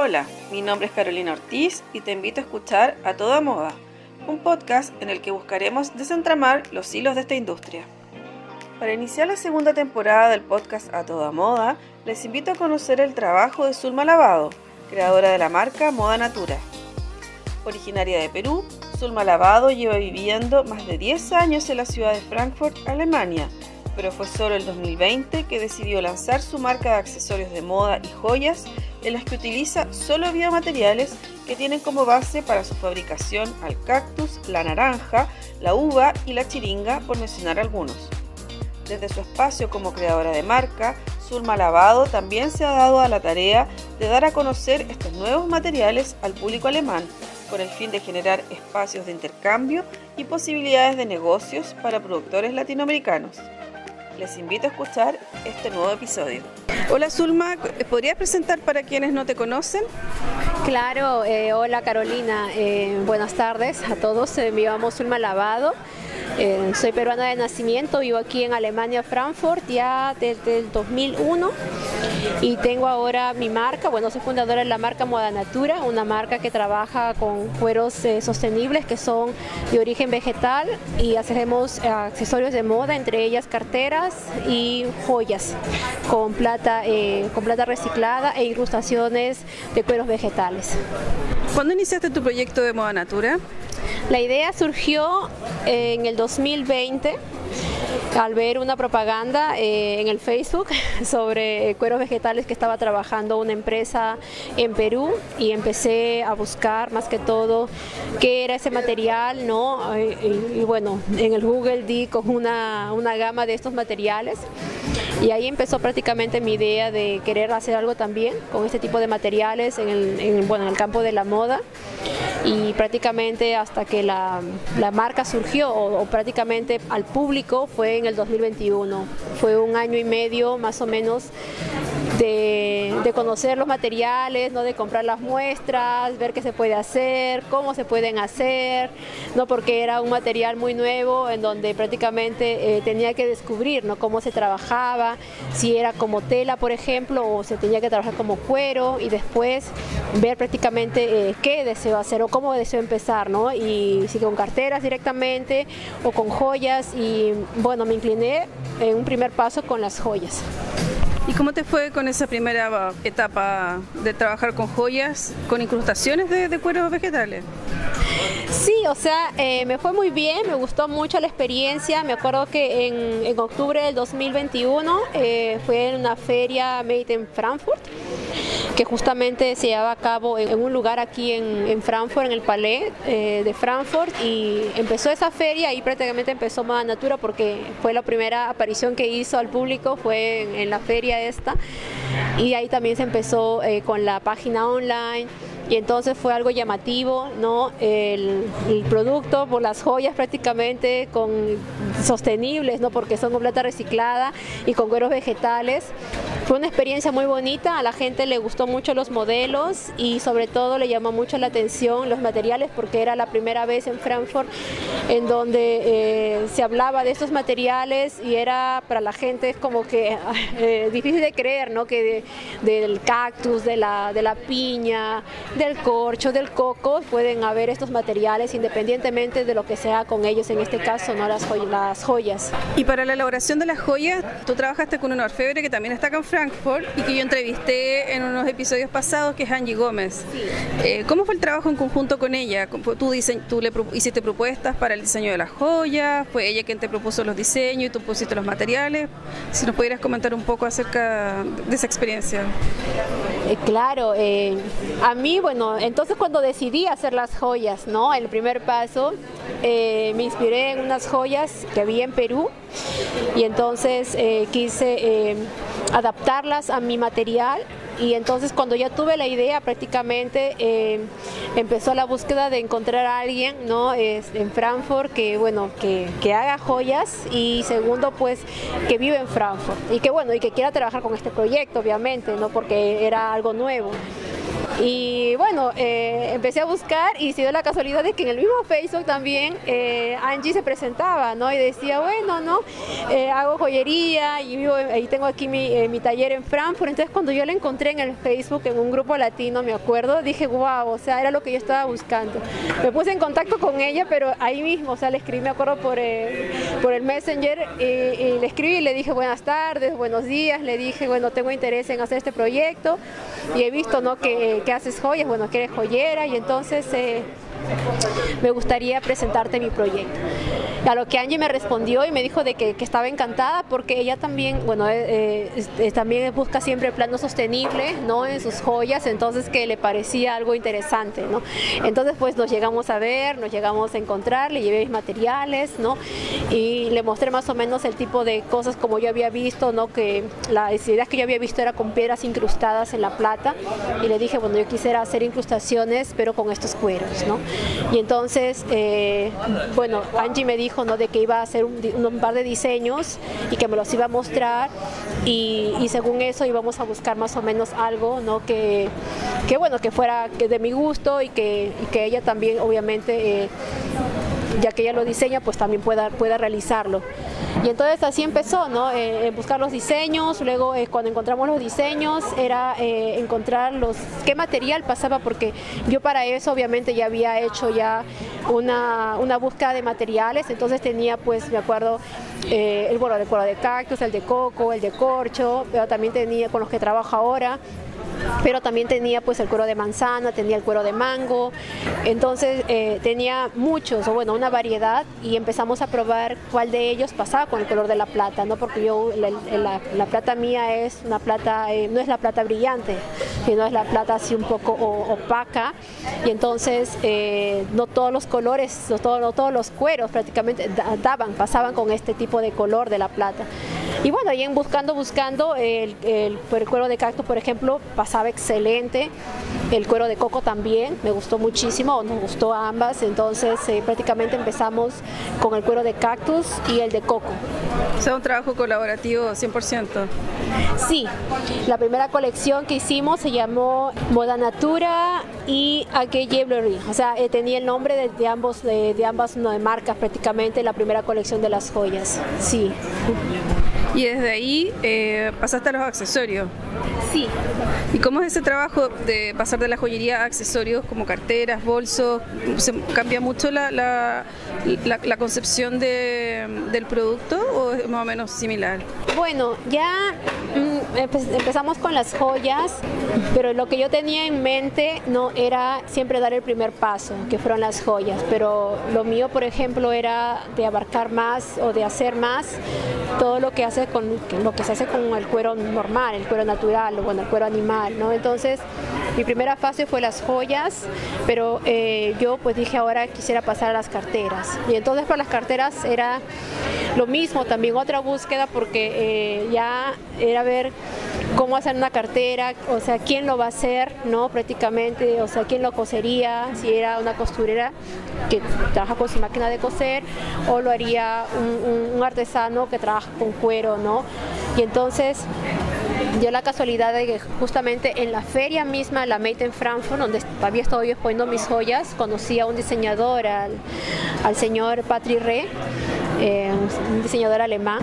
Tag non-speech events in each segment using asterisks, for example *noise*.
Hola, mi nombre es Carolina Ortiz y te invito a escuchar A Toda Moda, un podcast en el que buscaremos desentramar los hilos de esta industria. Para iniciar la segunda temporada del podcast A Toda Moda, les invito a conocer el trabajo de Zulma Lavado, creadora de la marca Moda Natura. Originaria de Perú, Zulma Lavado lleva viviendo más de 10 años en la ciudad de Frankfurt, Alemania, pero fue solo el 2020 que decidió lanzar su marca de accesorios de moda y joyas en las que utiliza solo biomateriales que tienen como base para su fabricación al cactus, la naranja, la uva y la chiringa, por mencionar algunos. Desde su espacio como creadora de marca, Zulma Lavado también se ha dado a la tarea de dar a conocer estos nuevos materiales al público alemán, con el fin de generar espacios de intercambio y posibilidades de negocios para productores latinoamericanos. Les invito a escuchar este nuevo episodio. Hola Zulma, ¿podrías presentar para quienes no te conocen? Claro, eh, hola Carolina, eh, buenas tardes a todos, eh, me llamo Zulma Lavado. Eh, soy peruana de nacimiento, vivo aquí en Alemania, Frankfurt, ya desde el 2001 y tengo ahora mi marca, bueno, soy fundadora de la marca Moda Natura, una marca que trabaja con cueros eh, sostenibles que son de origen vegetal y hacemos eh, accesorios de moda, entre ellas carteras y joyas con plata, con plata reciclada e incrustaciones de cueros vegetales. ¿Cuándo iniciaste tu proyecto de Moda Natura? La idea surgió en el 2020 al ver una propaganda eh, en el Facebook *laughs* sobre cueros vegetales que estaba trabajando una empresa en Perú y empecé a buscar más que todo qué era ese material, ¿no? Y, bueno, en el Google di con una, una gama de estos materiales y ahí empezó prácticamente mi idea de querer hacer algo también con este tipo de materiales en el, bueno, en el campo de la moda y prácticamente hasta que la, la marca surgió o, o, prácticamente al público fue en el 2021. Fue un año y medio más o menos de, conocer los materiales, ¿no? de comprar las muestras, ver qué se puede hacer, cómo se pueden hacer, ¿no? porque era un material muy nuevo en donde prácticamente eh, tenía que descubrir ¿no? cómo se trabajaba, si era como tela, por ejemplo, o se tenía que trabajar como cuero y después ver prácticamente eh, qué deseo hacer o cómo deseo empezar, ¿no? y si con carteras directamente o con joyas y bueno, me incliné en un primer paso con las joyas. ¿Y cómo te fue con esa primera etapa de trabajar con joyas, con incrustaciones de, de cueros vegetales? Sí, o sea, eh, me fue muy bien, me gustó mucho la experiencia. Me acuerdo que en, en octubre del 2021 eh, fue en una feria Made in Frankfurt, que justamente se llevaba a cabo en, un lugar aquí en, en, Frankfurt, en el Palais eh, de Frankfurt, y empezó esa feria y prácticamente empezó Moda Natura porque fue la primera aparición que hizo al público, fue en, en la feria esta, y ahí también se empezó eh, con la página online y entonces fue algo llamativo, ¿no? El, el, producto por las joyas prácticamente con sostenibles, ¿no? Porque son con plata reciclada y con cueros vegetales. Fue una experiencia muy bonita, a la gente le gustó mucho los modelos y sobre todo le llamó mucho la atención los materiales porque era la primera vez en Frankfurt en donde eh, se hablaba de estos materiales y era para la gente como que *laughs* eh, difícil de creer, ¿no? Que de, del cactus, de la, de la piña, del corcho, del coco, pueden haber estos materiales independientemente de lo que sea con ellos, en este caso, ¿no? Las, joy las joyas. Y para la elaboración de las joyas, tú trabajaste con un orfebre que también está acá en Frankfurt y que yo entrevisté en unos episodios pasados, que es Angie Gómez. Sí. Eh, ¿Cómo fue el trabajo en conjunto con ella? ¿Tú, tú le hiciste propuestas para el diseño de las joyas? ¿Fue ella quien te propuso los diseños y tú pusiste los materiales? Si nos pudieras comentar un poco acerca de esa experiencia. Eh, claro, eh, a mí, bueno, entonces cuando decidí hacer las joyas, ¿no? El primer paso, eh, me inspiré en unas joyas que vi en Perú y entonces quise adaptarlas a mi material y entonces cuando ya tuve la idea prácticamente eh, empezó la búsqueda de encontrar a alguien ¿no? Es, en Frankfurt que bueno que, que, haga joyas y segundo pues que vive en Frankfurt y que bueno y que quiera trabajar con este proyecto obviamente no porque era algo nuevo Y bueno, eh, empecé a buscar y se dio la casualidad de que en el mismo Facebook también eh, Angie se presentaba, ¿no? Y decía, bueno, ¿no? Eh, hago joyería y vivo, y tengo aquí mi, mi, taller en Frankfurt. Entonces cuando yo la encontré en el Facebook, en un grupo latino, me acuerdo, dije, wow, o sea, era lo que yo estaba buscando. Me puse en contacto con ella, pero ahí mismo, o sea, le escribí, me acuerdo, por, por el Messenger y, le escribí y le dije buenas tardes, buenos días, le dije, bueno, tengo interés en hacer este proyecto y he visto, ¿no? Que, que haces joyas, bueno, que eres joyera y entonces eh, me gustaría presentarte mi proyecto. A lo que Angie me respondió y me dijo de que, estaba encantada porque ella también, bueno, eh, eh, también busca siempre el plano sostenible, ¿no? En sus joyas, entonces que le parecía algo interesante, ¿no? Entonces pues nos llegamos a ver, nos llegamos a encontrar, le llevé mis materiales, ¿no? Y le mostré más o menos el tipo de cosas como yo había visto, ¿no? Que las ideas que yo había visto era con piedras incrustadas en la plata y le dije, bueno, yo quisiera hacer incrustaciones pero con estos cueros, ¿no? Y entonces, eh, bueno, Angie me dijo ¿no? de que iba a hacer un, par de diseños y que me los iba a mostrar y, según eso íbamos a buscar más o menos algo ¿no? que, que bueno, que fuera de mi gusto y que, que ella también obviamente... Eh, ya que ella lo diseña, pues también pueda, pueda realizarlo. Y entonces así empezó, ¿no? Eh, buscar los diseños, luego eh, cuando encontramos los diseños era eh, encontrar los, qué material pasaba, porque yo para eso obviamente ya había hecho ya una, una búsqueda de materiales, entonces tenía pues, me acuerdo, el, bueno, el de cactus, el de coco, el de corcho, pero también tenía con los que trabajo ahora, pero también tenía pues el cuero de manzana, tenía el cuero de mango, entonces eh, tenía muchos, o bueno, una variedad y empezamos a probar cuál de ellos pasaba con el color de la plata, ¿no? Porque yo, la, plata mía es una plata, eh, no es la plata brillante, sino es la plata así un poco opaca y entonces eh, no todos los colores, no, no todos los cueros prácticamente daban, pasaban con este tipo de color de la plata. Y bueno, ahí en buscando, buscando, el, el, cuero de cactus, por ejemplo, pasaba excelente. El cuero de coco también, me gustó muchísimo, nos gustó a ambas. Entonces, eh, prácticamente empezamos con el cuero de cactus y el de coco. O sea, un trabajo colaborativo 100%. Sí, la primera colección que hicimos se llamó Moda Natura y Ake O sea, eh, tenía el nombre de, ambos, de, de ambas no, de marcas prácticamente, la primera colección de las joyas. Sí. Y desde ahí eh, pasaste a los accesorios. Sí. ¿Y cómo es ese trabajo de pasar de la joyería a accesorios como carteras, bolsos? ¿Se cambia mucho la, la, la, concepción de, del producto o es más o menos similar? Bueno, ya mm, empezamos con las joyas, pero lo que yo tenía en mente no era siempre dar el primer paso, que fueron las joyas, pero lo mío, por ejemplo, era de abarcar más o de hacer más todo lo que hace con lo que se hace con el cuero normal, el cuero natural o bueno, el cuero animal, ¿no? Entonces, mi primera fase fue las joyas, pero eh, yo pues dije ahora quisiera pasar a las carteras. Y entonces para las carteras era lo mismo, también otra búsqueda porque eh, ya era ver cómo hacer una cartera, o sea, quién lo va a hacer, ¿no? Prácticamente, o sea, quién lo cosería, si era una costurera que trabaja con su máquina de coser o lo haría un, artesano que trabaja con cuero, ¿no? Y entonces dio la casualidad de que justamente en la feria misma, la Made en Frankfurt, donde había estado yo exponiendo mis joyas, conocí a un diseñador, al, al señor Patrick Re, eh, un diseñador alemán.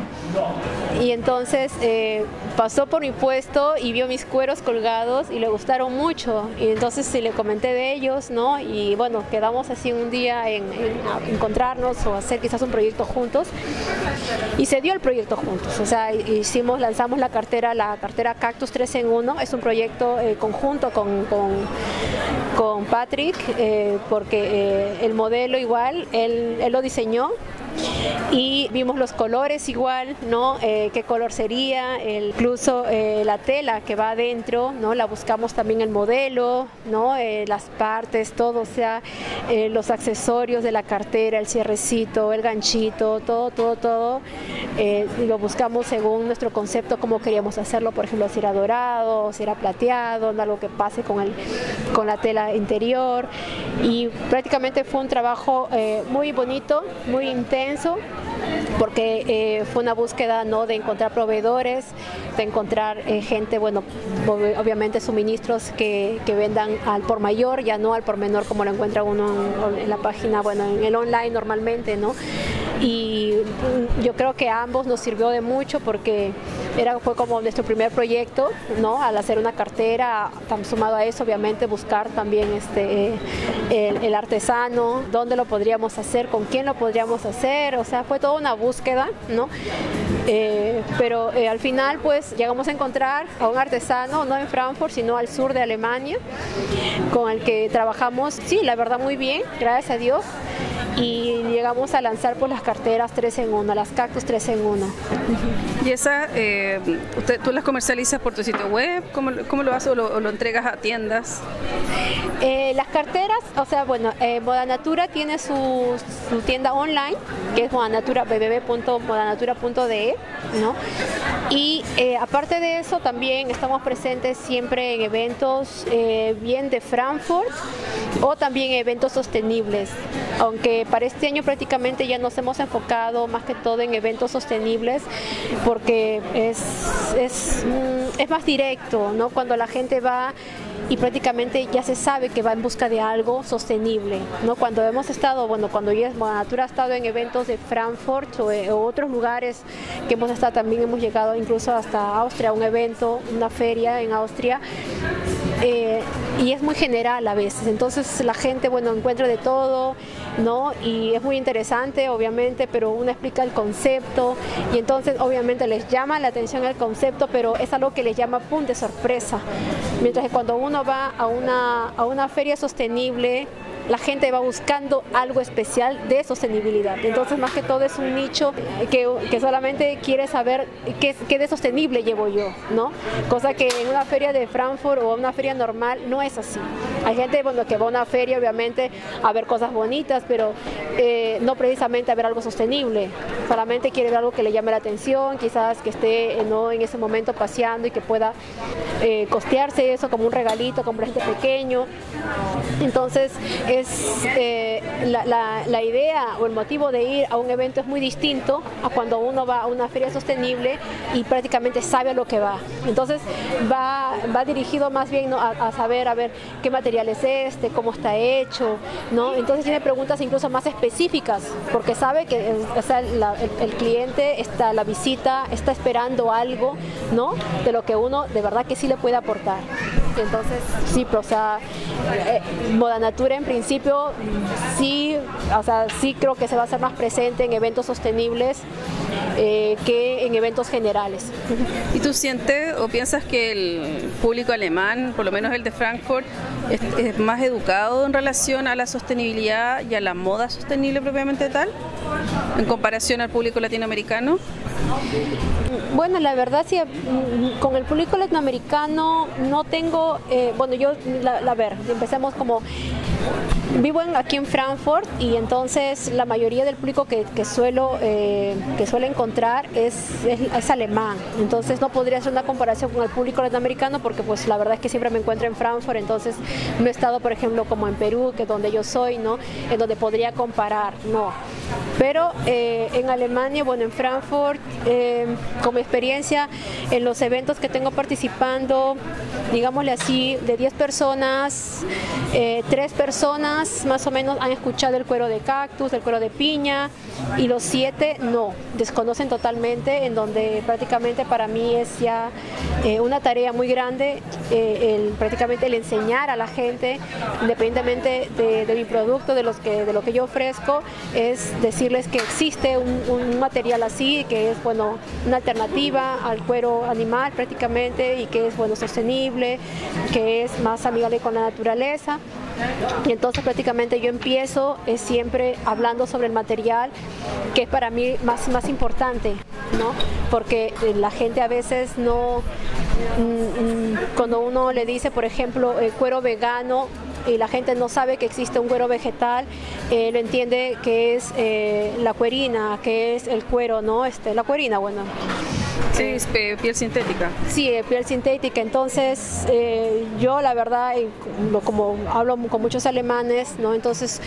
Y entonces eh, pasó por mi puesto y vio mis cueros colgados y le gustaron mucho. Y entonces sí, le comenté de ellos, ¿no? Y bueno, quedamos así un día en, encontrarnos o hacer quizás un proyecto juntos. Y se dio el proyecto juntos. O sea, hicimos, lanzamos la cartera, la cartera Cactus 3 en 1. Es un proyecto eh, conjunto con, con, Patrick, porque el modelo igual, él, él lo diseñó y vimos los colores igual, ¿no? Eh, qué color sería, incluso eh, la tela que va adentro, ¿no? La buscamos también el modelo, ¿no? Eh, las partes, todo, o sea, los accesorios de la cartera, el cierrecito, el ganchito, todo, todo, todo, lo buscamos según nuestro concepto, cómo queríamos hacerlo, por ejemplo, si era dorado, si era plateado, algo que pase con, el, con la tela interior y prácticamente fue un trabajo muy bonito, muy intenso porque eh, fue una búsqueda ¿no? de encontrar proveedores, de encontrar eh, gente, bueno, obviamente suministros que, vendan al por mayor, ya no al por menor como lo encuentra uno en la página, bueno, en el online normalmente, ¿no? Y yo creo que a ambos nos sirvió de mucho porque era, fue como nuestro primer proyecto, ¿no? Al hacer una cartera, sumado a eso, obviamente, buscar también este, el, artesano, dónde lo podríamos hacer, con quién lo podríamos hacer, o sea, fue toda una búsqueda, ¿no? Eh, pero eh, al final, pues, llegamos a encontrar a un artesano, no en Frankfurt, sino al sur de Alemania, con el que trabajamos, sí, la verdad, muy bien, gracias a Dios y llegamos a lanzar por las carteras 3 en 1, las cactus 3 en 1. ¿Y esa, eh, usted, tú las comercializas por tu sitio web? ¿Cómo, cómo lo haces o lo, entregas a tiendas? Eh, las carteras, o sea, bueno, eh, Moda Natura tiene su, su, tienda online, que es modanatura, www.modanatura.de, ¿no? Y aparte de eso, también estamos presentes siempre en eventos bien de Frankfurt o también eventos sostenibles, aunque para este año prácticamente ya nos hemos enfocado más que todo en eventos sostenibles porque es, es, mm, es más directo, ¿no? Cuando la gente va y prácticamente ya se sabe que va en busca de algo sostenible. ¿no? Cuando hemos estado, bueno, cuando ya Natura ha estado en eventos de Frankfurt o, o, otros lugares que hemos estado, también hemos llegado incluso hasta Austria, un evento, una feria en Austria, eh, y es muy general a veces. Entonces la gente, bueno, encuentra de todo, ¿no? Y es muy interesante, obviamente, pero uno explica el concepto y entonces obviamente les llama la atención el concepto, pero es algo que les llama punto de sorpresa. Mientras que cuando uno va a una, a una feria sostenible, la gente va buscando algo especial de sostenibilidad. Entonces, más que todo es un nicho que, que solamente quiere saber qué, qué, de sostenible llevo yo, ¿no? Cosa que en una feria de Frankfurt o una feria normal no es así. Hay gente bueno, que va a una feria, obviamente, a ver cosas bonitas, pero eh, no precisamente a ver algo sostenible. Solamente quiere ver algo que le llame la atención, quizás que esté ¿no? en ese momento paseando y que pueda eh, costearse eso como un regalito, como un presente pequeño. Entonces, es eh, la, idea o el motivo de ir a un evento es muy distinto a cuando uno va a una feria sostenible y prácticamente sabe a lo que va. Entonces va, va dirigido más bien a, saber a ver qué material es este, cómo está hecho, ¿no? Entonces tiene preguntas incluso más específicas porque sabe que el, cliente está la visita está esperando algo, ¿no? De lo que uno de verdad que sí le puede aportar. Entonces, sí, pero, o sea, eh, Moda Natura en principio sí, o sea, sí creo que se va a hacer más presente en eventos sostenibles eh, que en eventos generales. ¿Y tú sientes o piensas que el público alemán, por lo menos el de Frankfurt, es, más educado en relación a la sostenibilidad y a la moda sostenible propiamente tal, en comparación al público latinoamericano? Bueno, la verdad sí, con el público latinoamericano no tengo, eh, bueno, yo, la, la ver, empecemos como Vivo aquí en Frankfurt y entonces la mayoría del público que, suelo eh, que suele encontrar es, es, alemán. Entonces no podría hacer una comparación con el público latinoamericano porque pues la verdad es que siempre me encuentro en Frankfurt, entonces no he estado por ejemplo como en Perú, que es donde yo soy, ¿no? En donde podría comparar, no. Pero eh, en Alemania, bueno, en Frankfurt, eh, como experiencia en los eventos que tengo participando, digámosle así, de 10 personas, 3 personas más o menos han escuchado el cuero de cactus, el cuero de piña y los siete no, desconocen totalmente, en donde prácticamente para mí es ya eh, una tarea muy grande eh, el, prácticamente el enseñar a la gente, independientemente de, mi producto, de, los que, de lo que yo ofrezco, es decirles que existe un, un material así, que es bueno, una alternativa al cuero animal prácticamente y que es bueno sostenible, que es más amigable con la naturaleza. Y entonces prácticamente yo empiezo eh, siempre hablando sobre el material, que es para mí más, más importante, ¿no? Porque eh, la gente a veces no, mm, mm, cuando uno le dice, por ejemplo, el cuero vegano, y la gente no sabe que existe un cuero vegetal, eh, lo entiende que es la cuerina, que es el cuero, ¿no? Este, la cuerina, bueno, Sí, es piel sintética. Sí, piel sintética. Entonces, eh, yo la verdad, como hablo con muchos alemanes, ¿no? Entonces,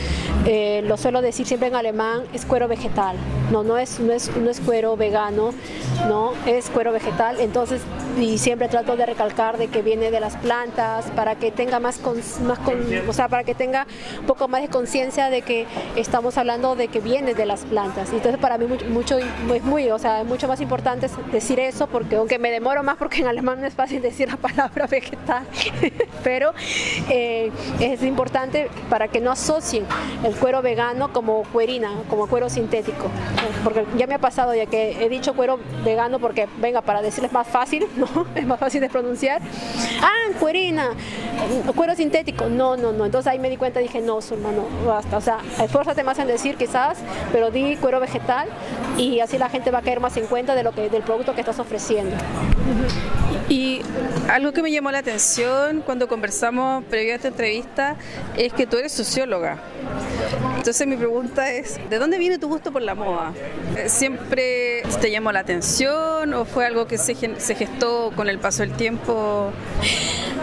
eh, lo suelo decir siempre en alemán, es cuero vegetal. No, no es, no es, no es cuero vegano, no, es cuero vegetal. Entonces, y siempre trato de recalcar de que viene de las plantas para que tenga más, más o sea, para que tenga un poco más de conciencia de que estamos hablando de que viene de las plantas. Entonces para mí mucho, es muy, o sea, mucho más importante decir eso porque aunque me demoro más porque en alemán no es fácil decir la palabra *laughs* vegetal, *laughs* pero eh, es importante para que no asocien el cuero vegano como cuerina, como cuero sintético, porque ya me ha pasado ya que he dicho cuero vegano porque venga para decirles más fácil, *laughs* ¿no? *laughs* Es más fácil de pronunciar. Ah, cuerina, cuero sintético. No, no, no. Entonces ahí me di cuenta dije, no, hermano, basta. O sea, esfuérzate más en decir quizás, pero di cuero vegetal y así la gente va a caer más en cuenta de lo que, del producto que estás ofreciendo. Y algo que me llamó la atención cuando conversamos previo a esta entrevista es que tú eres socióloga. Entonces mi pregunta es, ¿de dónde viene tu gusto por la moda? ¿Siempre te llamó la atención o fue algo que se, se gestó con el paso del tiempo?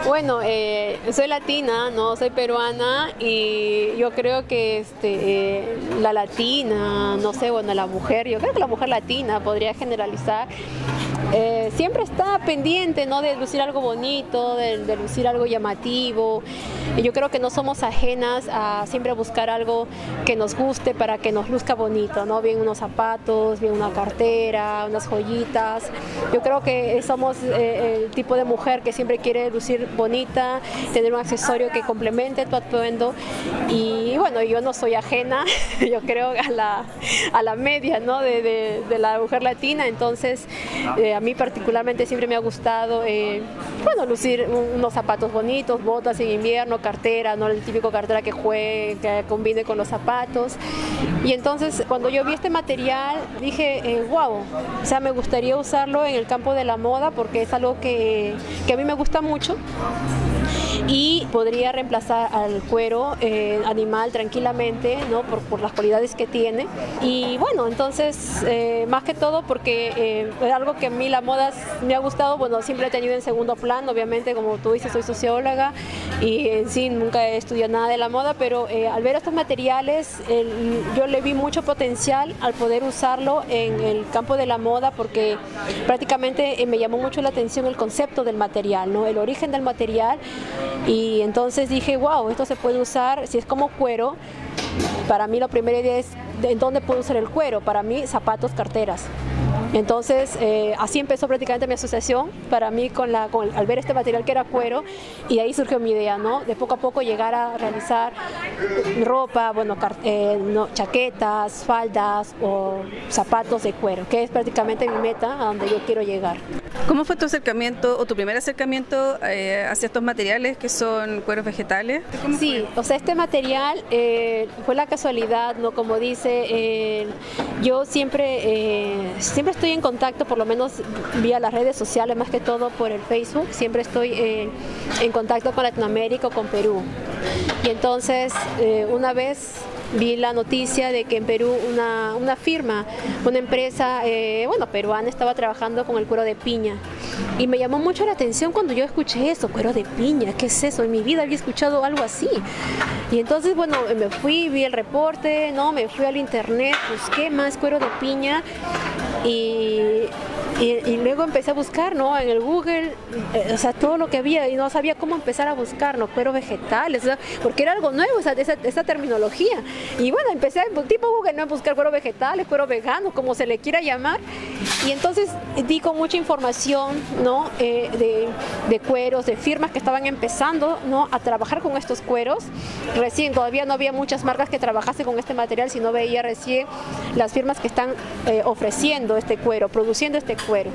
Bueno, eh, soy latina, no soy peruana y yo creo que este, eh, la latina, no sé, bueno, la mujer, yo creo que la mujer latina podría generalizar, eh, siempre está pendiente ¿no? de lucir algo bonito, de, lucir algo llamativo. Yo creo que no somos ajenas a siempre buscar algo que nos guste para que nos luzca bonito, ¿no? bien unos zapatos, bien una cartera, unas joyitas. Yo creo que somos el tipo de mujer que siempre quiere lucir bonita, tener un accesorio que complemente tu atuendo. Y bueno, yo no soy ajena, *laughs* yo creo, a la, a la media ¿no? de, de, la mujer latina. Entonces, eh, mí particularmente siempre me ha gustado, eh, bueno, lucir unos zapatos bonitos, botas en invierno, cartera, ¿no? el típico cartera que juegue, que combine con los zapatos. Y entonces, cuando yo vi este material, dije, wow, eh, o sea, me gustaría usarlo en el campo de la moda porque es algo que, que a mí me gusta mucho y podría reemplazar al cuero eh, animal tranquilamente, ¿no? Por, por, las cualidades que tiene. Y bueno, entonces, eh, más que todo porque eh, es algo que a mí la moda me ha gustado, bueno, siempre he tenido en segundo plano, obviamente, como tú dices, soy socióloga y en sí nunca he estudiado nada de la moda, pero al ver estos materiales, yo le vi mucho potencial al poder usarlo en el campo de la moda porque prácticamente me llamó mucho la atención el concepto del material, ¿no? El origen del material y entonces dije, wow, esto se puede usar, si es como cuero, para mí la primera idea es, ¿en dónde puedo usar el cuero? Para mí, zapatos, carteras. Entonces, eh, así empezó prácticamente mi asociación para mí con la, al ver este material que era cuero y ahí surgió mi idea, ¿no? De poco a poco llegar a realizar ropa, bueno, eh, chaquetas, faldas o zapatos de cuero, que es prácticamente mi meta a donde yo quiero llegar. ¿Cómo fue tu acercamiento o tu primer acercamiento eh, hacia estos materiales que son cueros vegetales? Sí, o sea, este material fue la casualidad, ¿no? Como dice, yo siempre, siempre estoy en contacto, por lo menos vía las redes sociales, más que todo por el Facebook, siempre estoy eh, en contacto con Latinoamérica o con Perú. Y entonces, eh, una vez vi la noticia de que en Perú una, una firma, una empresa, eh, bueno, peruana estaba trabajando con el cuero de piña. Y me llamó mucho la atención cuando yo escuché eso, cuero de piña, ¿qué es eso? En mi vida había escuchado algo así. Y entonces, bueno, me fui, vi el reporte, no, me fui al internet, busqué más cuero de piña y y, luego empecé a buscar, ¿no? En el Google, eh, o sea, todo lo que había y no sabía cómo empezar a buscar, ¿no? Cuero vegetales, o porque era algo nuevo esa, esa, terminología. Y bueno, empecé a, tipo Google, ¿no? A buscar cuero vegetales, cuero vegano, como se le quiera llamar. Y entonces di con mucha información, ¿no? Eh, de, de, cueros, de firmas que estaban empezando, ¿no? A trabajar con estos cueros. Recién, todavía no había muchas marcas que trabajasen con este material, sino veía recién las firmas que están eh, ofreciendo este cuero, produciendo este cuero cuero.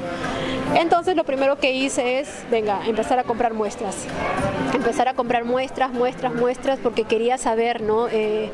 Entonces lo primero que hice es, venga, empezar a comprar muestras. Empezar a comprar muestras, muestras, muestras, porque quería saber, ¿no? Eh,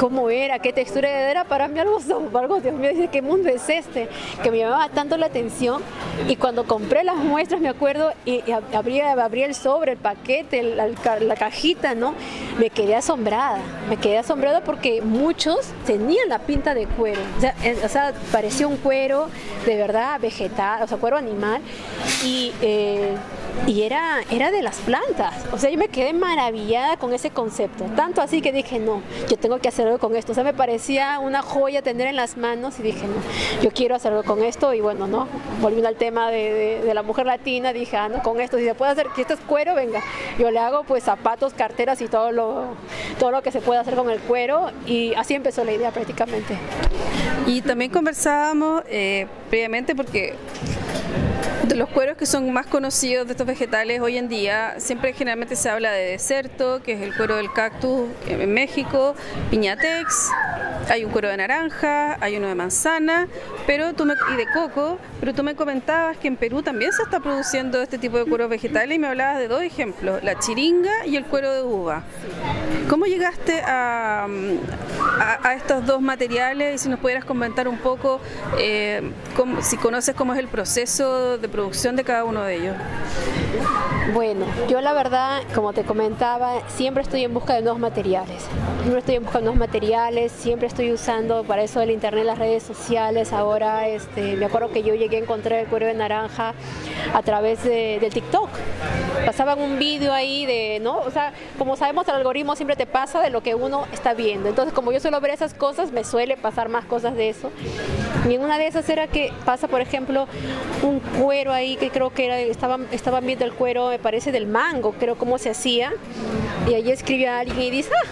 cómo era, qué textura era. Para mí algo, algo, Dios mío, ¿qué mundo es este? Que me llamaba tanto la atención. Y cuando compré las muestras, me acuerdo, y, abría, el sobre, el paquete, la, la cajita, ¿no? Me quedé asombrada. Me quedé asombrada porque muchos tenían la pinta de cuero. O sea, o sea parecía un cuero de verdad vegetal, o sea, cuero animal. Y eh, y era, era de las plantas. O sea, yo me quedé maravillada con ese concepto. Tanto así que dije, no, yo tengo que hacer algo con esto. O sea, me parecía una joya tener en las manos y dije, no, yo quiero hacer algo con esto. Y bueno, ¿no? Volviendo al tema de, la mujer latina, dije, ah, no, con esto, si se puede hacer, si esto es cuero, venga, yo le hago pues zapatos, carteras y todo lo, todo lo que se puede hacer con el cuero. Y así empezó la idea prácticamente. Y también conversábamos eh, previamente porque de los cueros que son más conocidos de estos vegetales hoy en día, siempre generalmente se habla de deserto, que es el cuero del cactus en México, piñatex, hay un cuero de naranja, hay uno de manzana, pero tú y de coco, pero tú me comentabas que en Perú también se está produciendo este tipo de cueros vegetales y me hablabas de dos ejemplos, la chiringa y el cuero de uva. ¿Cómo llegaste a, a, estos dos materiales y si nos pudieras comentar un poco eh, si conoces cómo es el proceso de producción de cada uno de ellos? Bueno, yo la verdad, como te comentaba, siempre estoy en busca de nuevos materiales. Siempre estoy en nuevos materiales, siempre estoy usando para eso el internet, las redes sociales. Ahora, este, me acuerdo que yo llegué a encontrar el cuero de naranja a través de, TikTok. Pasaban un vídeo ahí de, ¿no? O sea, como sabemos, el algoritmo siempre te pasa de lo que uno está viendo. Entonces, como yo suelo ver esas cosas, me suele pasar más cosas de eso. Y una de esas era que pasa, por ejemplo, un cuero ahí que creo que era, estaban, estaban viendo el cuero, me parece, del mango, creo cómo se hacía. Y ahí escribía alguien y dice, ah,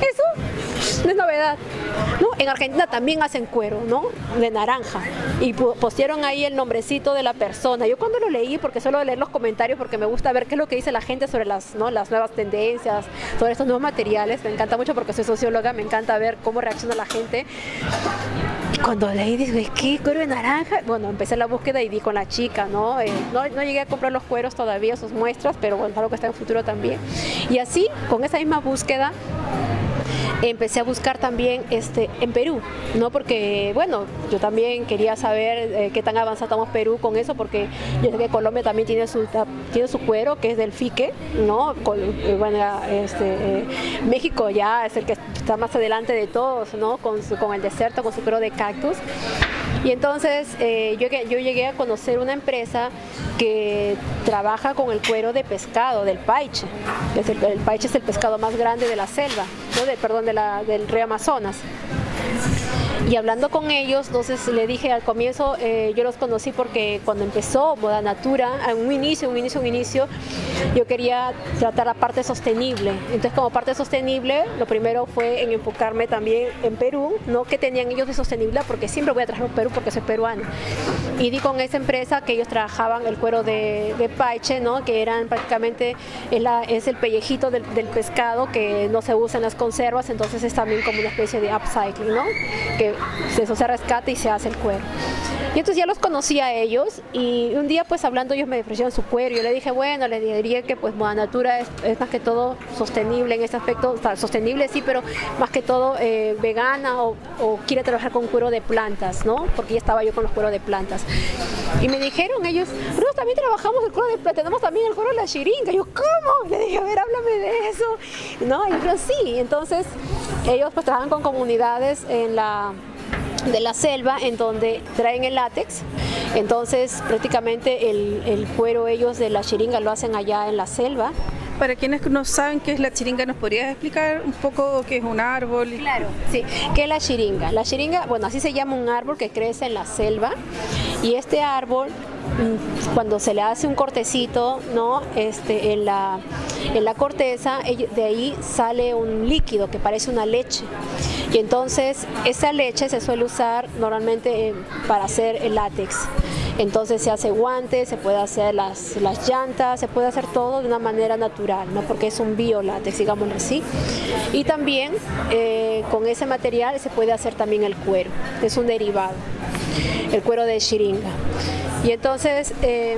eso no es novedad. ¿No? En Argentina también hacen cuero, ¿no? De naranja. Y pusieron ahí el nombrecito de la persona. Yo cuando lo leí, porque suelo leer los comentarios, porque me gusta ver qué es lo que dice la gente sobre las, ¿no? las nuevas tendencias, sobre estos nuevos materiales. Me encanta mucho porque soy socióloga, me encanta ver cómo reacciona la gente cuando leí dije, ¿qué cuero de naranja? Bueno, empecé la búsqueda y di con la chica, ¿no? Eh, no, no, llegué a comprar los cueros todavía, sus muestras, pero bueno, algo que está en futuro también. Y así, con esa misma búsqueda, empecé a buscar también este, en Perú, ¿no? Porque, bueno, yo también quería saber eh, qué tan avanzado estamos Perú con eso, porque yo sé que Colombia también tiene su, tiene su cuero, que es del fique, ¿no? Eh, bueno, este, eh, México ya es el que está más adelante de todos, ¿no? Con, con el desierto, con su cuero de cactus. Y entonces eh, yo, yo llegué a conocer una empresa que trabaja con el cuero de pescado, del paiche. El, paiche es el pescado más grande de la selva, perdón, de la, del río Amazonas. Y hablando con ellos, entonces le dije al comienzo, eh, yo los conocí porque cuando empezó Moda Natura, en un inicio, un inicio, un inicio, yo quería tratar la parte sostenible. Entonces como parte sostenible, lo primero fue en enfocarme también en Perú, ¿no? Que tenían ellos de sostenibilidad, porque siempre voy a trabajar en Perú porque soy peruana. Y di con esa empresa que ellos trabajaban el cuero de, de paiche, ¿no? Que eran prácticamente, es el pellejito del, del, pescado que no se usa en las conservas, entonces es también como una especie de upcycling, ¿no? Que eso se rescata y se hace el cuero. Y entonces ya los conocí a ellos y un día pues hablando ellos me ofrecieron su cuero. Yo le dije, bueno, le diría que pues Moda Natura es, más que todo sostenible en este aspecto, sostenible sí, pero más que todo eh, vegana o, quiere trabajar con cuero de plantas, ¿no? Porque ya estaba yo con los cueros de plantas. Y me dijeron ellos, nosotros también trabajamos el cuero de plantas, tenemos también el cuero de la chiringa. yo, ¿cómo? Le dije, a ver, háblame de eso. ¿No? Y yo, sí. Entonces ellos pues trabajan con comunidades en la de la selva en donde traen el látex. Entonces prácticamente el, cuero ellos de la chiringa lo hacen allá en la selva. Para quienes no saben qué es la chiringa, ¿nos podrías explicar un poco qué es un árbol? Claro, sí. ¿Qué es la chiringa? La chiringa, bueno, así se llama un árbol que crece en la selva y este árbol cuando se le hace un cortecito ¿no? este, en, la, en la corteza, de ahí sale un líquido que parece una leche. Y entonces esa leche se suele usar normalmente eh, para hacer el látex. Entonces se hace guantes, se puede hacer las, las llantas, se puede hacer todo de una manera natural, ¿no? porque es un biolátex, digámoslo así. Y también eh, con ese material se puede hacer también el cuero, es un derivado, el cuero de chiringa. Y entonces eh,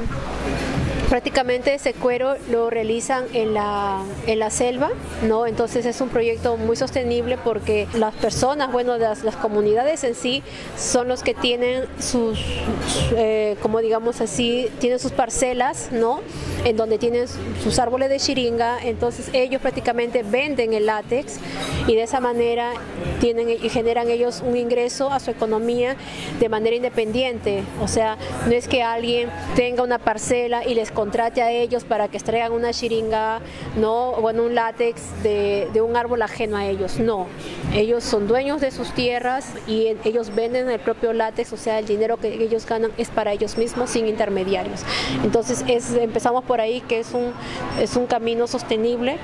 prácticamente ese cuero lo realizan en la, en la selva, ¿no? Entonces es un proyecto muy sostenible porque las personas, bueno, las, las comunidades en sí son los que tienen sus, eh, como digamos así, tienen sus parcelas, ¿no? En donde tienen sus árboles de chiringa, entonces ellos prácticamente venden el látex y de esa manera tienen y generan ellos un ingreso a su economía de manera independiente, o sea, no es que alguien tenga una parcela y les contrate a ellos para que extraigan una chiringa, no, bueno, un látex de, de, un árbol ajeno a ellos, no. Ellos son dueños de sus tierras y ellos venden el propio látex, o sea, el dinero que ellos ganan es para ellos mismos sin intermediarios. Entonces es, empezamos por ahí que es un, es un camino sostenible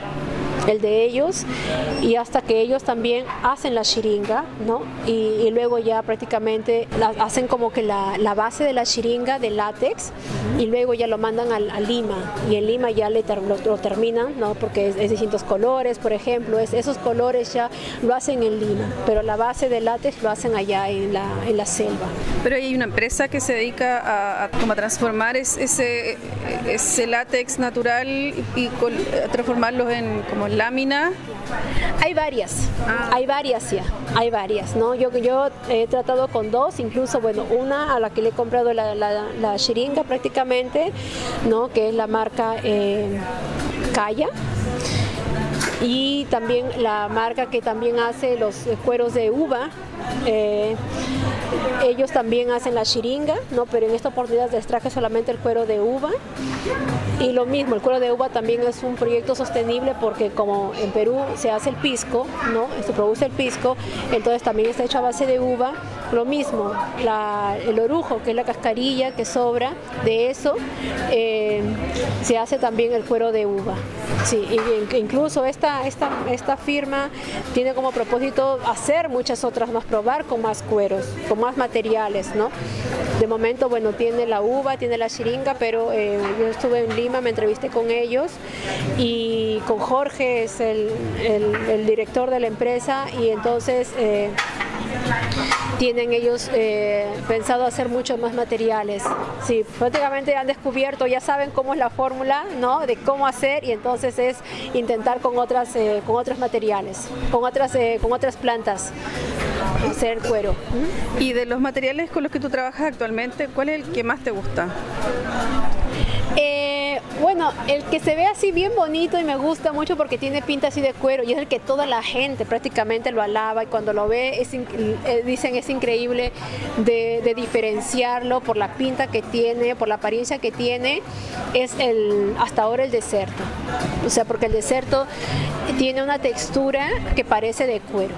el de ellos y hasta que ellos también hacen la chiringa, ¿no? Y, y luego ya prácticamente hacen como que la, la, base de la chiringa de látex y luego ya lo mandan a, Lima y en Lima ya lo, terminan, ¿no? Porque es, es, distintos colores, por ejemplo, es, esos colores ya lo hacen en Lima, pero la base de látex lo hacen allá en la, en la selva. Pero hay una empresa que se dedica a, como a transformar ese, ese látex natural y a transformarlos en como lámina? Hay varias, hay varias ya, hay varias, ¿no? Yo, yo he tratado con dos, incluso, bueno, una a la que le he comprado la, la, la chiringa prácticamente, ¿no? Que es la marca eh, Kaya y también la marca que también hace los cueros de uva. Eh, ellos también hacen la chiringa, ¿no? pero en esta oportunidad les traje solamente el cuero de uva. Y lo mismo, el cuero de uva también es un proyecto sostenible porque como en Perú se hace el pisco, ¿no? se produce el pisco, entonces también está hecho a base de uva. Lo mismo, el orujo, que es la cascarilla que sobra de eso, eh, se hace también el cuero de uva. Sí, incluso esta, esta, esta firma tiene como propósito hacer muchas otras más, probar con más cueros, con más materiales, ¿no? De momento, bueno, tiene la uva, tiene la chiringa, pero eh, yo estuve en Lima, me entrevisté con ellos y con Jorge, es el, el, el director de la empresa, y entonces... Eh, tienen ellos eh, pensado hacer muchos más materiales. Sí, prácticamente han descubierto, ya saben cómo es la fórmula, ¿no? De cómo hacer y entonces es intentar con otras, eh, con otros materiales, con otras, eh, con otras plantas hacer cuero. ¿Y de los materiales con los que tú trabajas actualmente, cuál es el que más te gusta? Bueno, el que se ve así bien bonito y me gusta mucho porque tiene pinta así de cuero y es el que toda la gente prácticamente lo alaba y cuando lo ve es, eh, dicen es increíble de, de, diferenciarlo por la pinta que tiene, por la apariencia que tiene, es el hasta ahora el deserto. O sea, porque el deserto tiene una textura que parece de cuero.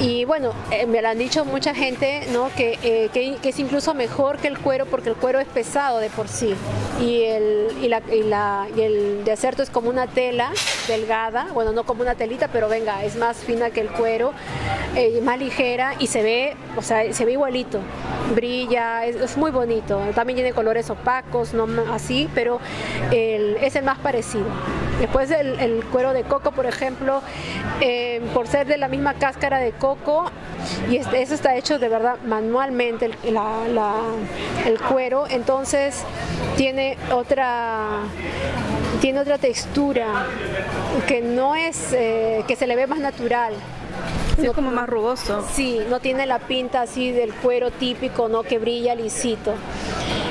Y bueno, eh, me lo han dicho mucha gente, ¿no? Que, eh, que, que, es incluso mejor que el cuero porque el cuero es pesado de por sí. Y el, y, la, y, la, y el deserto es como una tela delgada, bueno, no como una telita, pero venga, es más fina que el cuero, eh, más ligera y se ve, o sea, se ve igualito, brilla, es, muy bonito. También tiene colores opacos, no así, pero es el más parecido. Después el, cuero de coco, por ejemplo, eh, por ser de la misma cáscara de coco, y este, eso está hecho de verdad manualmente, el cuero, entonces tiene otra tiene otra textura que no es eh, que se le ve más natural Sí, no, es como más rugoso. Sí, no tiene la pinta así del cuero típico, ¿no? Que brilla lisito.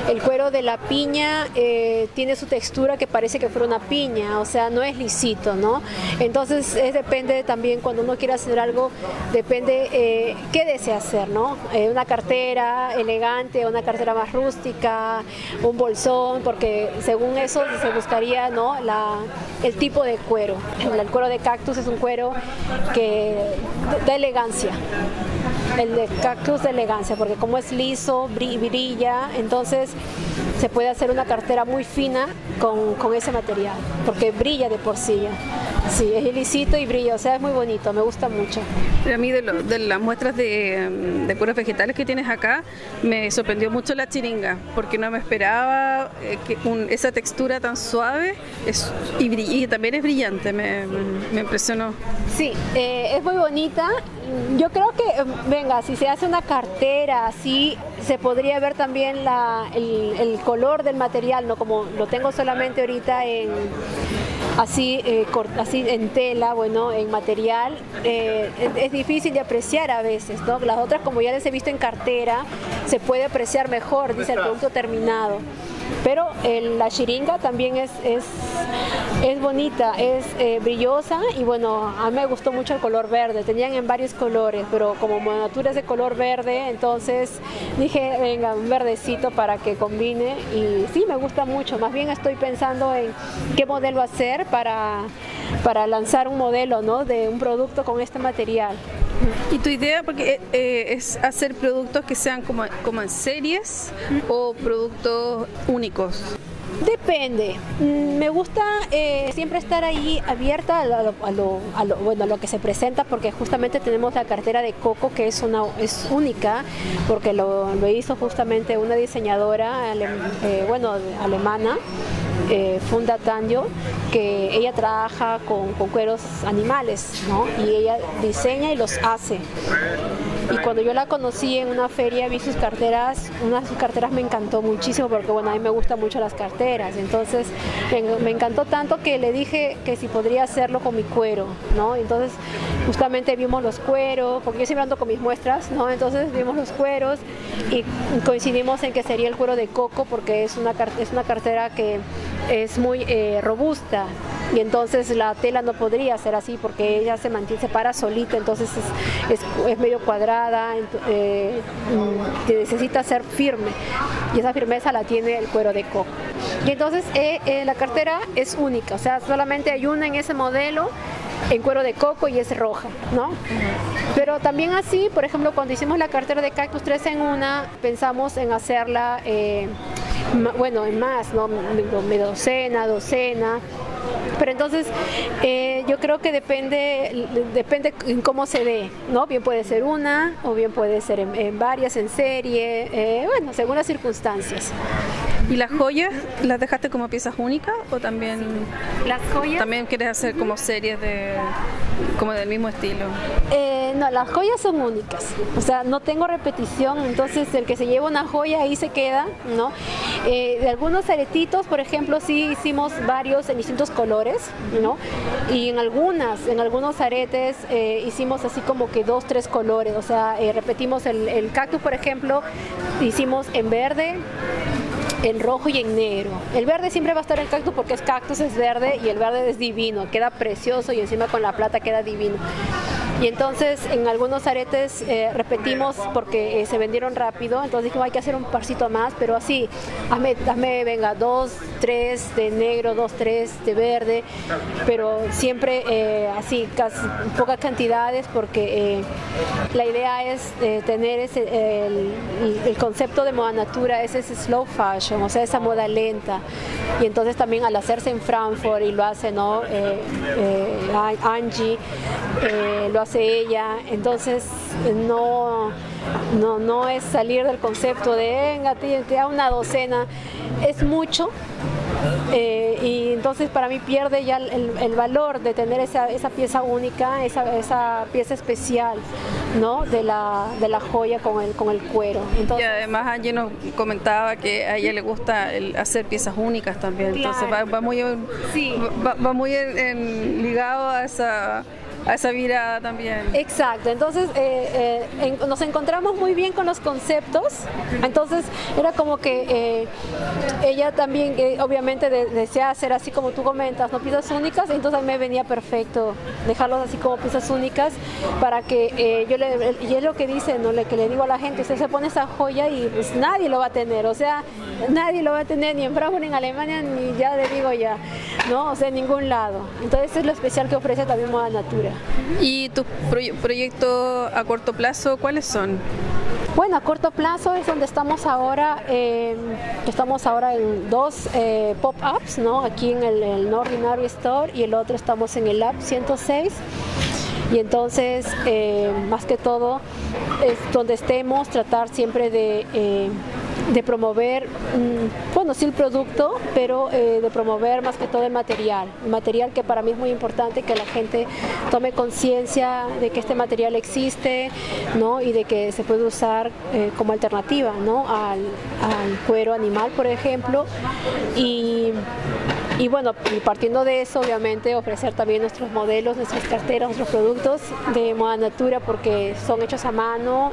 El cuero de la piña eh, tiene su textura que parece que fuera una piña, o sea, no es lisito, ¿no? Entonces, es, depende también cuando uno quiere hacer algo, depende eh, qué desea hacer, ¿no? Eh, una cartera elegante, una cartera más rústica, un bolsón, porque según eso se buscaría, ¿no? La, el tipo de cuero. El cuero de cactus es un cuero que de elegancia el de cactus de elegancia, porque como es liso, brilla, entonces se puede hacer una cartera muy fina con, con ese material, porque brilla de por sí. Sí, es lisito y brilla, o sea, es muy bonito, me gusta mucho. A mí de, de las muestras de, de, cueros vegetales que tienes acá, me sorprendió mucho la chiringa, porque no me esperaba eh, que esa textura tan suave es, y, también es brillante, me, me impresionó. Sí, eh, es muy bonita. Yo creo que, eh, venga, si se hace una cartera así, se podría ver también la, el, el color del material, no como lo tengo solamente ahorita en así, eh, así en tela, bueno, en material, eh, es, difícil de apreciar a veces, ¿no? Las otras, como ya les he visto en cartera, se puede apreciar mejor, dice el producto terminado. Pero la chiringa también es, es, es bonita, es eh, brillosa y bueno, a mí me gustó mucho el color verde. Tenían en varios colores, pero como Monatura es de color verde, entonces dije, venga, un verdecito para que combine y sí, me gusta mucho. Más bien estoy pensando en qué modelo hacer para, para lanzar un modelo ¿no? de un producto con este material. ¿Y tu idea porque eh, eh, es hacer productos que sean como, como en series o productos únicos? Depende. Mm, me gusta eh, siempre estar ahí abierta a lo, bueno, a lo que se presenta porque justamente tenemos la cartera de Coco que es, una, es única porque lo, hizo justamente una diseñadora bueno, alemana eh, Funda Tanjo, que ella trabaja con, con, cueros animales, ¿no? Y ella diseña y los hace. Y cuando yo la conocí en una feria, vi sus carteras, una de sus carteras me encantó muchísimo porque bueno, a mí me gustan mucho las carteras. Entonces me, encantó tanto que le dije que si podría hacerlo con mi cuero, ¿no? Entonces justamente vimos los cueros, porque yo siempre ando con mis muestras, ¿no? Entonces vimos los cueros y coincidimos en que sería el cuero de coco porque es una, es una cartera que es muy eh, robusta y entonces la tela no podría ser así porque ella se mantiene, se para solita, entonces es, es, medio cuadrada, eh, necesita ser firme y esa firmeza la tiene el cuero de coco. Y entonces eh, eh, la cartera es única, o sea, solamente hay una en ese modelo en cuero de coco y es roja, ¿no? Pero también así, por ejemplo, cuando hicimos la cartera de Cactus 3 en una, pensamos en hacerla, bueno, en más, ¿no? Docena, docena, pero entonces eh, yo creo que depende, depende en cómo se ve, ¿no? Bien puede ser una o bien puede ser en, varias, en serie, eh, bueno, según las circunstancias. ¿Y las joyas las dejaste como piezas únicas o también las joyas también quieres hacer como series de como del mismo estilo? Eh, no, las joyas son únicas, o sea, no tengo repetición, entonces el que se lleva una joya ahí se queda, ¿no? de algunos aretitos, por ejemplo, sí hicimos varios en distintos colores, ¿no? Y en algunas, en algunos aretes eh, hicimos así como que dos, tres colores, o sea, eh, repetimos el, el cactus, por ejemplo, hicimos en verde, en rojo y en negro. El verde siempre va a estar el cactus porque es cactus, es verde y el verde es divino, queda precioso y encima con la plata queda divino. Y entonces en algunos aretes eh, repetimos porque eh, se vendieron rápido, entonces dijimos hay que hacer un parcito más, pero así, hazme, hazme, venga, dos, tres de negro, dos, tres de verde, pero siempre eh, así, pocas cantidades porque la idea es tener ese, el, el, concepto de moda natura, es ese slow fashion, o sea, esa moda lenta. Y entonces también al hacerse en Frankfurt y lo hace, ¿no? Angie, lo hace ella, entonces no, no, no es salir del concepto de venga, una docena, es mucho. Eh, y entonces para mí pierde ya el, valor de tener esa, esa pieza única, esa, esa, pieza especial ¿no? de, la, de la joya con el, con el cuero. y además Angie nos comentaba que a ella le gusta hacer piezas únicas también, entonces va, muy, va, muy ligado a esa a esa vida también. Exacto, entonces eh, eh, nos encontramos muy bien con los conceptos, entonces era como que eh, ella también obviamente desea hacer así como tú comentas, no piezas únicas, entonces me venía perfecto dejarlos así como piezas únicas para que yo le, y es lo que dice, ¿no? Le, que le digo a la gente, usted se pone esa joya y pues nadie lo va a tener, o sea, nadie lo va a tener ni en Frankfurt, ni en Alemania, ni ya le digo ya, ¿no? O sea, en ningún lado. Entonces es lo especial que ofrece también Moda Natura. ¿Y tus proyectos a corto plazo cuáles son? Bueno, a corto plazo es donde estamos ahora, eh, estamos ahora en dos eh, pop-ups, ¿no? Aquí en el, el Ordinary Store y el otro estamos en el Lab 106 y entonces eh, más que todo es donde estemos tratar siempre de de promover, mm, bueno, sí el producto, pero eh, de promover más que todo el material. Material que para mí es muy importante que la gente tome conciencia de que este material existe ¿no? y de que se puede usar eh, como alternativa ¿no? al, al cuero animal, por ejemplo. Y y bueno, partiendo de eso, obviamente, ofrecer también nuestros modelos, nuestras carteras, nuestros productos de moda natura porque son hechos a mano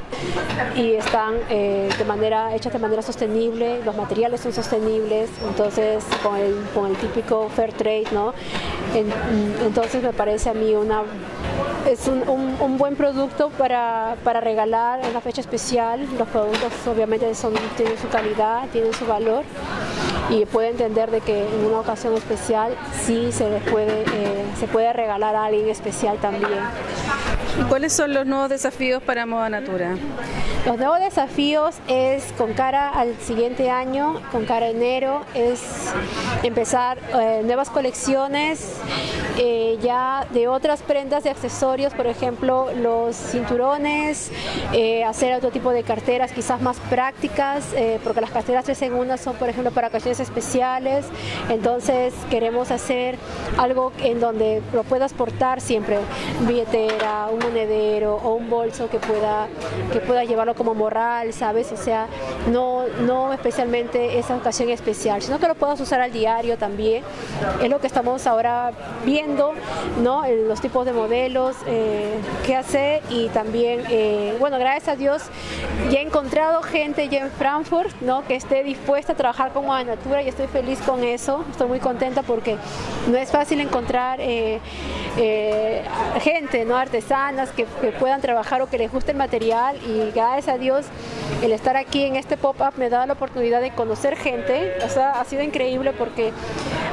y están eh, de manera, hechos de manera sostenible, los materiales son sostenibles, entonces con el, con el típico fair trade, ¿no? entonces me parece a mí una es un, un, buen producto para, para, regalar en una fecha especial. Los productos obviamente son, tienen su calidad, tienen su valor y puede entender de que en una ocasión especial sí se les puede, eh, se puede regalar a alguien especial también. ¿Y cuáles son los nuevos desafíos para Moda Natura? Los nuevos desafíos es con cara al siguiente año, con cara a enero, es empezar eh, nuevas colecciones eh, ya de otras prendas de accesorios, por ejemplo los cinturones, eh, hacer otro tipo de carteras quizás más prácticas, porque las carteras tres en una son por ejemplo para ocasiones especiales, entonces queremos hacer algo en donde lo puedas portar siempre, billetera, un monedero o un bolso que pueda, que pueda llevarlo como moral, ¿sabes? O sea, no, no especialmente esa ocasión especial, sino que lo puedas usar al diario también. Es lo que estamos ahora viendo, ¿no? Los tipos de modelos eh, que hacer y también, eh, bueno, gracias a Dios ya he encontrado gente ya en Frankfurt, ¿no? Que esté dispuesta a trabajar a Natura y estoy feliz con eso, estoy muy contenta porque no es fácil encontrar eh, gente, ¿no? Artesanas que, que puedan trabajar o que les guste el material y gracias a Dios el estar aquí en este pop-up me da la oportunidad de conocer gente, o sea, ha sido increíble porque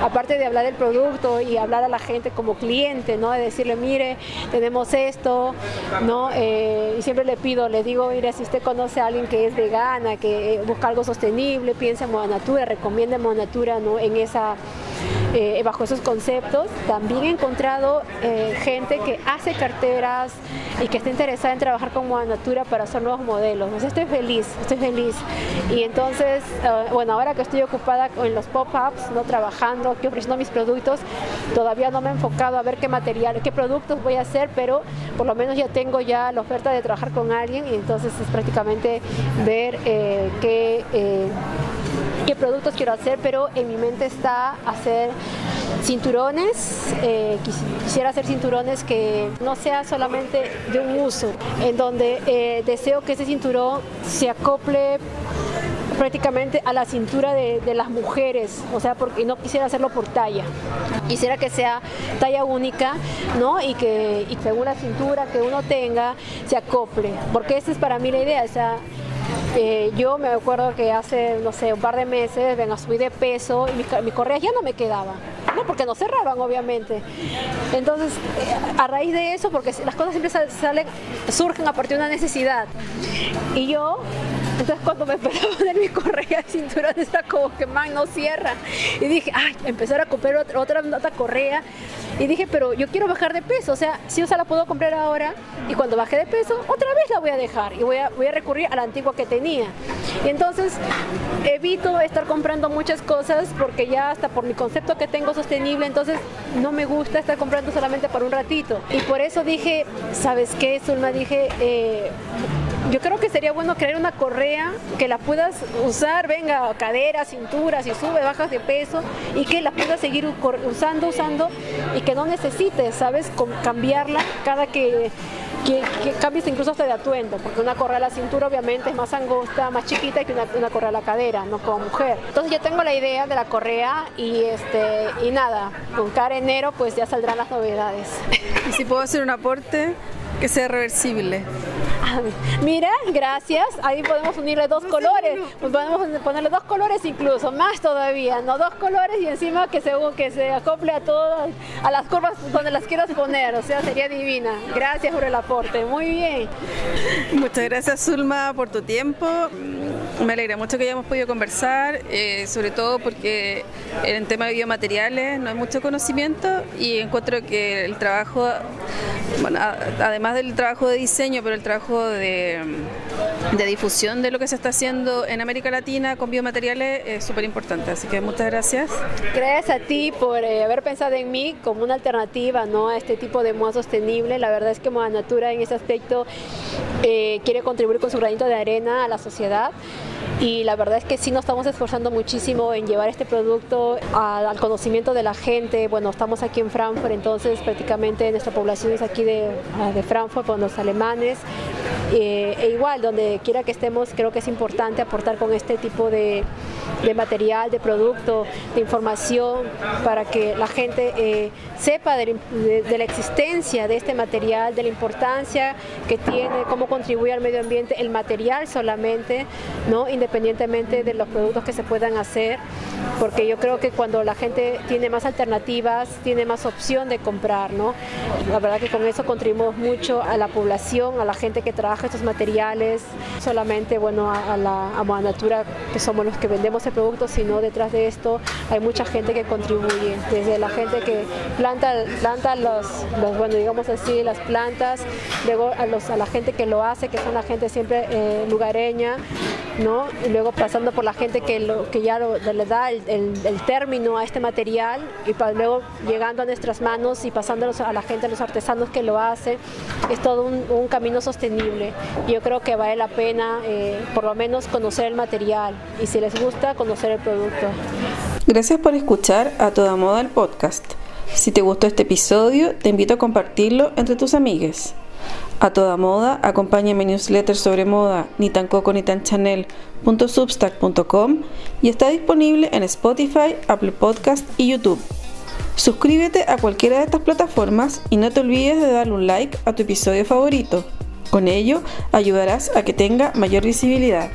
aparte de hablar del producto y hablar a la gente como cliente, ¿no? De decirle, mire, tenemos esto, ¿no? Eh, y siempre le pido, le digo, mire, si usted conoce a alguien que es vegana, que busca algo sostenible, piensa en Moda Natura, recomienda Moda Natura, ¿no? En esa eh, bajo esos conceptos. También he encontrado eh, gente que hace carteras y que está interesada en trabajar con Moda Natura para hacer nuevos modelos. estoy feliz, estoy feliz. Y entonces, eh, bueno, ahora que estoy ocupada en los pop-ups, no trabajando, aquí ofreciendo mis productos, todavía no me he enfocado a ver qué material, qué productos voy a hacer, pero por lo menos ya tengo ya la oferta de trabajar con alguien y entonces es prácticamente ver qué qué productos quiero hacer, pero en mi mente está hacer cinturones, eh, quisiera hacer cinturones que no sea solamente de un uso, en donde eh, deseo que ese cinturón se acople prácticamente a la cintura de, las mujeres, o sea, porque no quisiera hacerlo por talla. Quisiera que sea talla única, ¿no? Y que y según la cintura que uno tenga se acople, porque esa es para mí la idea, o sea, eh, yo me acuerdo que hace, no sé, un par de meses, venga, subí de peso y mis, mi correas ya no me quedaban. No, porque no cerraban, obviamente. Entonces, eh, a raíz de eso, porque las cosas siempre salen, surgen a partir de una necesidad. Y yo entonces cuando me empezó a poner mi correa de cinturón, *laughs* era como que man no cierra. Y dije, ay, empezar a comprar otra, otra, otra correa. Y dije, pero yo quiero bajar de peso. O sea, si yo se la puedo comprar ahora y cuando baje de peso, otra vez la voy a dejar. Y voy a, voy a recurrir a la antigua que tenía. Y entonces evito estar comprando muchas cosas porque ya hasta por mi concepto que tengo sostenible, entonces no me gusta estar comprando solamente por un ratito. Y por eso dije, ¿sabes qué, Zulma? Dije, eh, yo creo que sería bueno crear una correa que la puedas usar, venga, cadera, cintura, si sube, bajas de peso y que la puedas seguir usando, usando y que no necesites, ¿sabes? cambiarla cada que, que, cambies incluso hasta de atuendo, porque una correa a la cintura obviamente es más angosta, más chiquita que una, correa a la cadera, no como mujer. Entonces ya tengo la idea de la correa y este y nada, con cara enero pues ya saldrán las novedades. *laughs* ¿Y si puedo hacer un aporte que sea reversible? *laughs* Mira, gracias. Ahí podemos unirle dos colores. Podemos ponerle dos colores incluso, más todavía, ¿no? Dos colores y encima que se, que se acople a todas, a las curvas donde las quieras poner. O sea, sería divina. Gracias por el aporte. Muy bien. Muchas gracias, Zulma, por tu tiempo. Me alegra mucho que hayamos podido conversar, eh, sobre todo porque en tema de biomateriales no hay mucho conocimiento y encuentro que el trabajo, bueno, además del trabajo de diseño, pero el trabajo de, difusión de lo que se está haciendo en América Latina con biomateriales es súper importante. Así que muchas gracias. Gracias a ti por eh, haber pensado en mí como una alternativa ¿no? a este tipo de moda sostenible. La verdad es que Moda Natura en ese aspecto eh, quiere contribuir con su granito de arena a la sociedad y la verdad es que sí nos estamos esforzando muchísimo en llevar este producto al conocimiento de la gente. Bueno, estamos aquí en Frankfurt, entonces prácticamente nuestra población es aquí de, de Frankfurt, con los alemanes. Eh, e igual, donde quiera que estemos, creo que es importante aportar con este tipo de, material, de producto, de información, para que la gente eh, sepa de, la existencia de este material, de la importancia que tiene, cómo contribuye al medio ambiente, el material solamente, ¿no? Independientemente de los productos que se puedan hacer, porque yo creo que cuando la gente tiene más alternativas, tiene más opción de comprar. ¿no? La verdad que con eso contribuimos mucho a la población, a la gente que trabaja estos materiales, solamente bueno, a, la a Natura, que somos los que vendemos el producto, sino detrás de esto hay mucha gente que contribuye, desde la gente que planta, planta los, bueno, digamos así, las plantas, luego a, los, a la gente que lo hace, que son la gente siempre eh, lugareña, ¿no? Y luego pasando por la gente que, lo, que ya le da el, término a este material y para luego llegando a nuestras manos y pasándolos a la gente, a los artesanos que lo hacen, es todo un, un camino sostenible. Yo creo que vale la pena eh, por lo menos conocer el material y si les gusta, conocer el producto. Gracias por escuchar a Toda Moda el podcast. Si te gustó este episodio, te invito a compartirlo entre tus amigues. A toda moda, acompaña mi newsletter sobre moda ni tan coco ni tan chanel.substack.com y está disponible en Spotify, Apple Podcast y YouTube. Suscríbete a cualquiera de estas plataformas y no te olvides de darle un like a tu episodio favorito. Con ello ayudarás a que tenga mayor visibilidad.